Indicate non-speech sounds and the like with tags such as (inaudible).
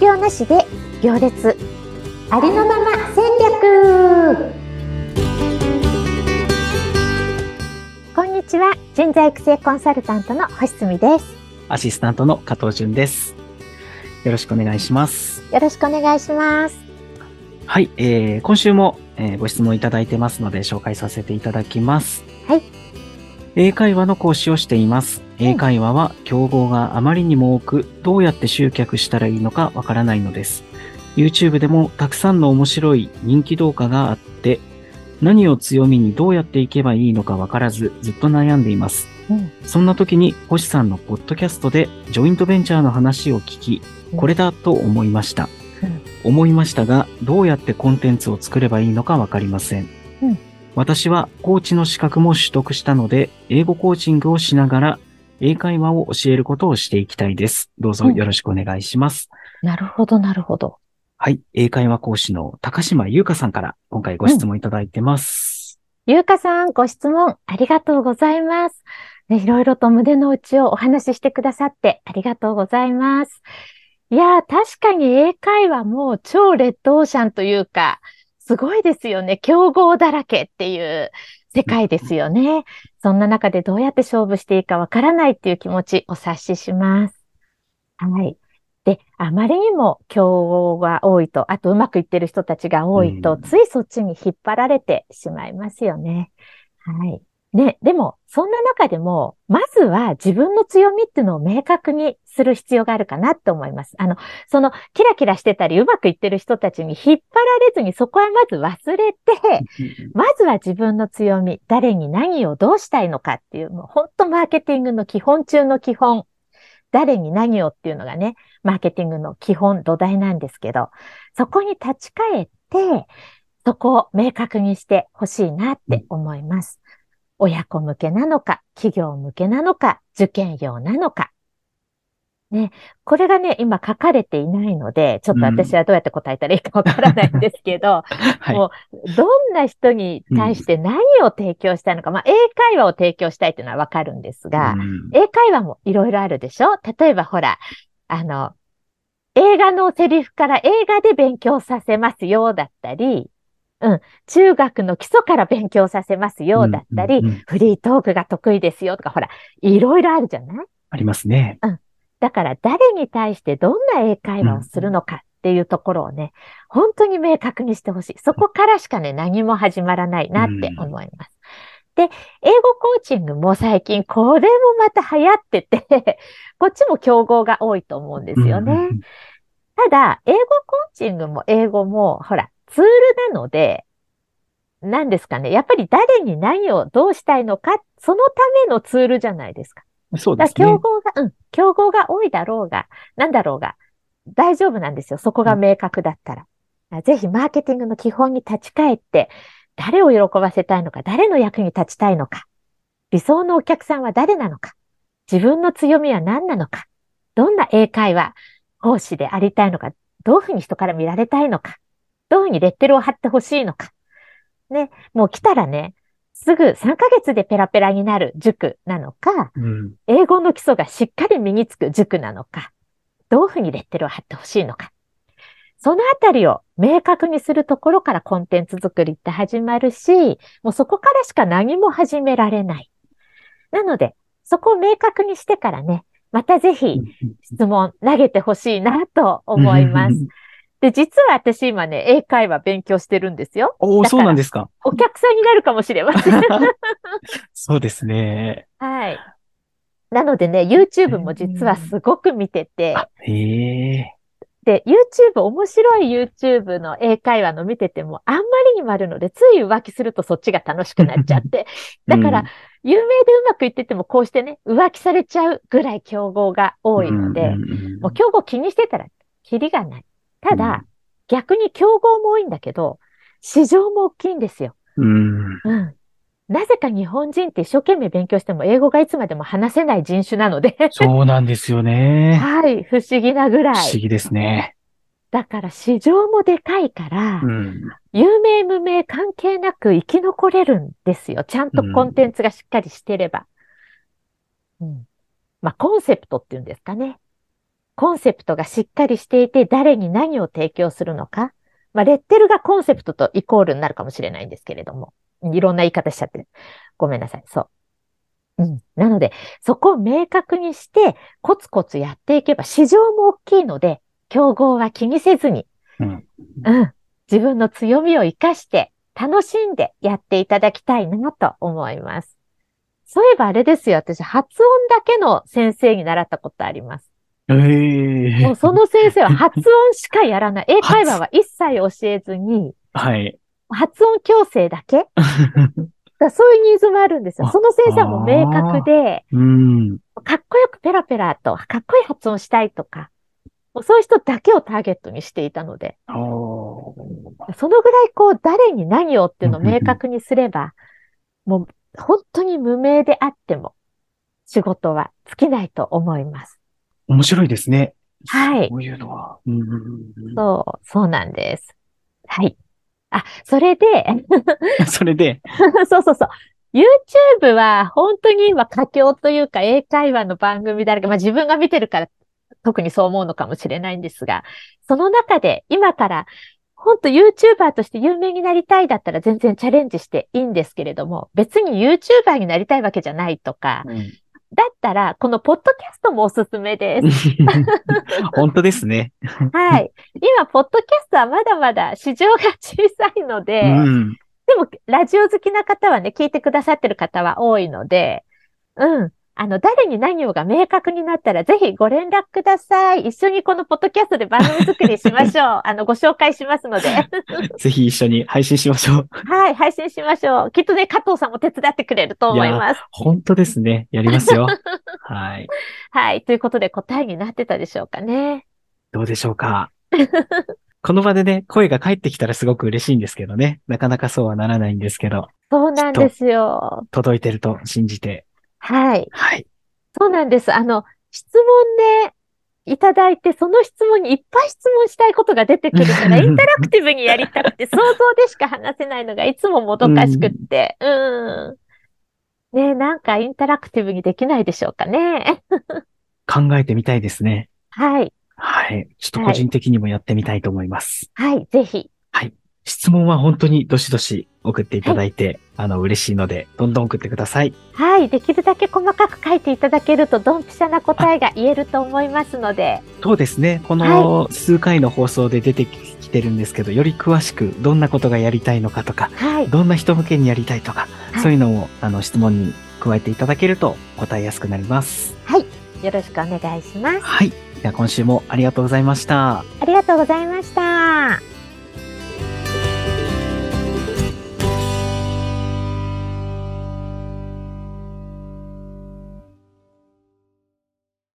業なしで行列。ありのまま戦略。こんにちは。人材育成コンサルタントの星澄です。アシスタントの加藤淳です。よろしくお願いします。よろしくお願いします。はい、えー、今週も、えー、ご質問いただいてますので紹介させていただきます。はい。英会話の講師をしています。英会話は競合があまりにも多く、どうやって集客したらいいのかわからないのです。YouTube でもたくさんの面白い人気動画があって、何を強みにどうやっていけばいいのかわからず、ずっと悩んでいます。うんそんな時に、星さんのポッドキャストでジョイントベンチャーの話を聞き、これだと思いました。うん思いましたが、どうやってコンテンツを作ればいいのかわかりません。うん私はコーチの資格も取得したので、英語コーチングをしながら、英会話を教えることをしていきたいです。どうぞよろしくお願いします。なるほどなるほどはい。英会話講師の高島優香さんから今回ご質問いただいてます。ゆうかさんご質問ありがとうございます、ね、いろいろと胸の内をお話ししてくださってありがとうございますいやー確かに英会話も超レッドオーシャンというかすごいですよね。競合だらけっていう世界ですよね。そんな中でどうやって勝負していいかわからないっていう気持ちお察しします。はい。で、あまりにも競合が多いと、あとうまくいってる人たちが多いと、うんついそっちに引っ張られてしまいますよね。はい。ね、でも、そんな中でも、まずは自分の強みっていうのを明確にする必要があるかなって思います。あの、その、キラキラしてたり、うまくいってる人たちに引っ張られずに、そこはまず忘れて、まずは自分の強み、誰に何をどうしたいのかっていう、もう本当マーケティングの基本中の基本、誰に何をっていうのがね、マーケティングの基本、土台なんですけど、そこに立ち返って、そこを明確にしてほしいなって思います。親子向けなのか、企業向けなのか、受験用なのか。ね、これがね、今書かれていないので、ちょっと私はどうやって答えたらいいかわからないんですけど、(laughs) はい。もどんな人に対して何を提供したいのか、まあ、英会話を提供したいっていうのはわかるんですが、うん英会話もいろいろあるでしょ？例えばほら、あの、映画のセリフから映画で勉強させますよだったり、うん、中学の基礎から勉強させますよだったり、うんうんうんフリートークが得意ですよとか、ほら、いろいろあるじゃない？ありますね。だから誰に対してどんな英会話をするのかっていうところをね、本当に明確にしてほしい。そこからしかね、何も始まらないなって思います。で、英語コーチングも最近これもまた流行ってて、(laughs) こっちも競合が多いと思うんですよね。うんうんうんただ、英語コーチングも英語も、ほら、ツールなので、何ですかね。やっぱり誰に何をどうしたいのか、そのためのツールじゃないですか。だそうですね。競合が、うん、競合が多いだろうが、なんだろうが、大丈夫なんですよ。そこが明確だったら。ぜひマーケティングの基本に立ち返って、誰を喜ばせたいのか、誰の役に立ちたいのか、理想のお客さんは誰なのか、自分の強みは何なのか、どんな英会話講師でありたいのか、どういうふうに人から見られたいのか、どういうふうにレッテルを貼ってほしいのか。ね、もう来たらね、すぐ3ヶ月でペラペラになる塾なのか、うん英語の基礎がしっかり身につく塾なのか、どういうふうにレッテルを貼ってほしいのか。そのあたりを明確にするところからコンテンツ作りって始まるし、もうそこからしか何も始められない。なので、そこを明確にしてからね、またぜひ質問投げてほしいなと思います。(laughs) で、実は私今ね、英会話勉強してるんですよ。おお、そうなんですか。お客さんになるかもしれません。(laughs) そうですね。はい。なのでね、YouTube も実はすごく見てて、あ、へえ。で、YouTube、面白い YouTube の英会話の見てても、あんまりにもあるので、つい浮気するとそっちが楽しくなっちゃって。(laughs) だから、有名でうまくいってても、こうしてね、浮気されちゃうぐらい競合が多いので、うんうんうんもう競合気にしてたら、キリがない。ただ、うん逆に競合も多いんだけど、市場も大きいんですよ。うん。うん。なぜか日本人って一生懸命勉強しても英語がいつまでも話せない人種なので、そうなんですよね。はい、不思議なぐらい。不思議ですね。だから市場もでかいから、うん。有名無名関係なく生き残れるんですよ。ちゃんとコンテンツがしっかりしてれば。うん。まあ、コンセプトっていうんですかね。コンセプトがしっかりしていて、誰に何を提供するのか。まあ、レッテルがコンセプトとイコールになるかもしれないんですけれども。いろんな言い方しちゃって。ごめんなさい。そう。うん。なので、そこを明確にして、コツコツやっていけば、市場も大きいので、競合は気にせずに、うん。うん。自分の強みを活かして、楽しんでやっていただきたいなと思います。そういえばあれですよ。私、発音だけの先生に習ったことあります。ええもうその先生は発音しかやらない。(laughs) 英会話は一切教えずに、はい。発音矯正だけ？だそういうニーズもあるんですよ。あその先生はもう明確で、うん。かっこよくペラペラと、かっこいい発音したいとか、もうそういう人だけをターゲットにしていたので、そのぐらいこう、誰に何をっていうのを明確にすれば、もう本当に無名であっても、仕事は尽きないと思います。面白いですね。はいそういうのは。うんうんうんそう、そうなんです。はい。あ、それで、う (laughs) んそれで、(laughs) そうそうそう。YouTube は本当に今佳境というか英会話の番組だらけ、まあ自分が見てるから特にそう思うのかもしれないんですが、その中で今から本当 YouTuber として有名になりたいだったら全然チャレンジしていいんですけれども、別に YouTuber になりたいわけじゃないとか、だったらこのポッドキャストもおすすめです。(laughs) 本当ですね。はい。今、ポッドキャストはまだまだ市場が小さいので、うん。でも、ラジオ好きな方はね、聞いてくださってる方は多いので、うん。あの、誰に何をが明確になったら、ぜひご連絡ください。一緒にこのポッドキャストで番組作りしましょう。(laughs) あの、ご紹介しますので。(laughs) ぜひ一緒に配信しましょう。はい、配信しましょう。きっとね、加藤さんも手伝ってくれると思います。本当ですね。やりますよ。(laughs) はい。はい。ということで答えになってたでしょうかね。どうでしょうか。この場でね、声が返ってきたらすごく嬉しいんですけどね。なかなかそうはならないんですけど、そうなんですよ。届いてると信じて。はい。はい。そうなんです。あの、質問ね、いただいて、その質問にいっぱい質問したいことが出てくるから、(laughs) インタラクティブにやりたくて、想像でしか話せないのがいつももどかしくって。うん。ねえなんかインタラクティブにできないでしょうかね。考えてみたいですね。はい。はい。ちょっと個人的にもやってみたいと思います。はい。ぜひ。質問は本当にどしどし送っていただいて、あの、嬉しいので、どんどん送ってください。はい。できるだけ細かく書いていただけると、ドンピシャな答えが言えると思いますので。そうですね。この数回の放送で出てきてるんですけど、より詳しくどんなことがやりたいのかとか、はい。どんな人向けにやりたいとか、はいそういうのをあの質問に加えていただけると答えやすくなります。よろしくお願いします。はい。では今週もありがとうございました。ありがとうございました。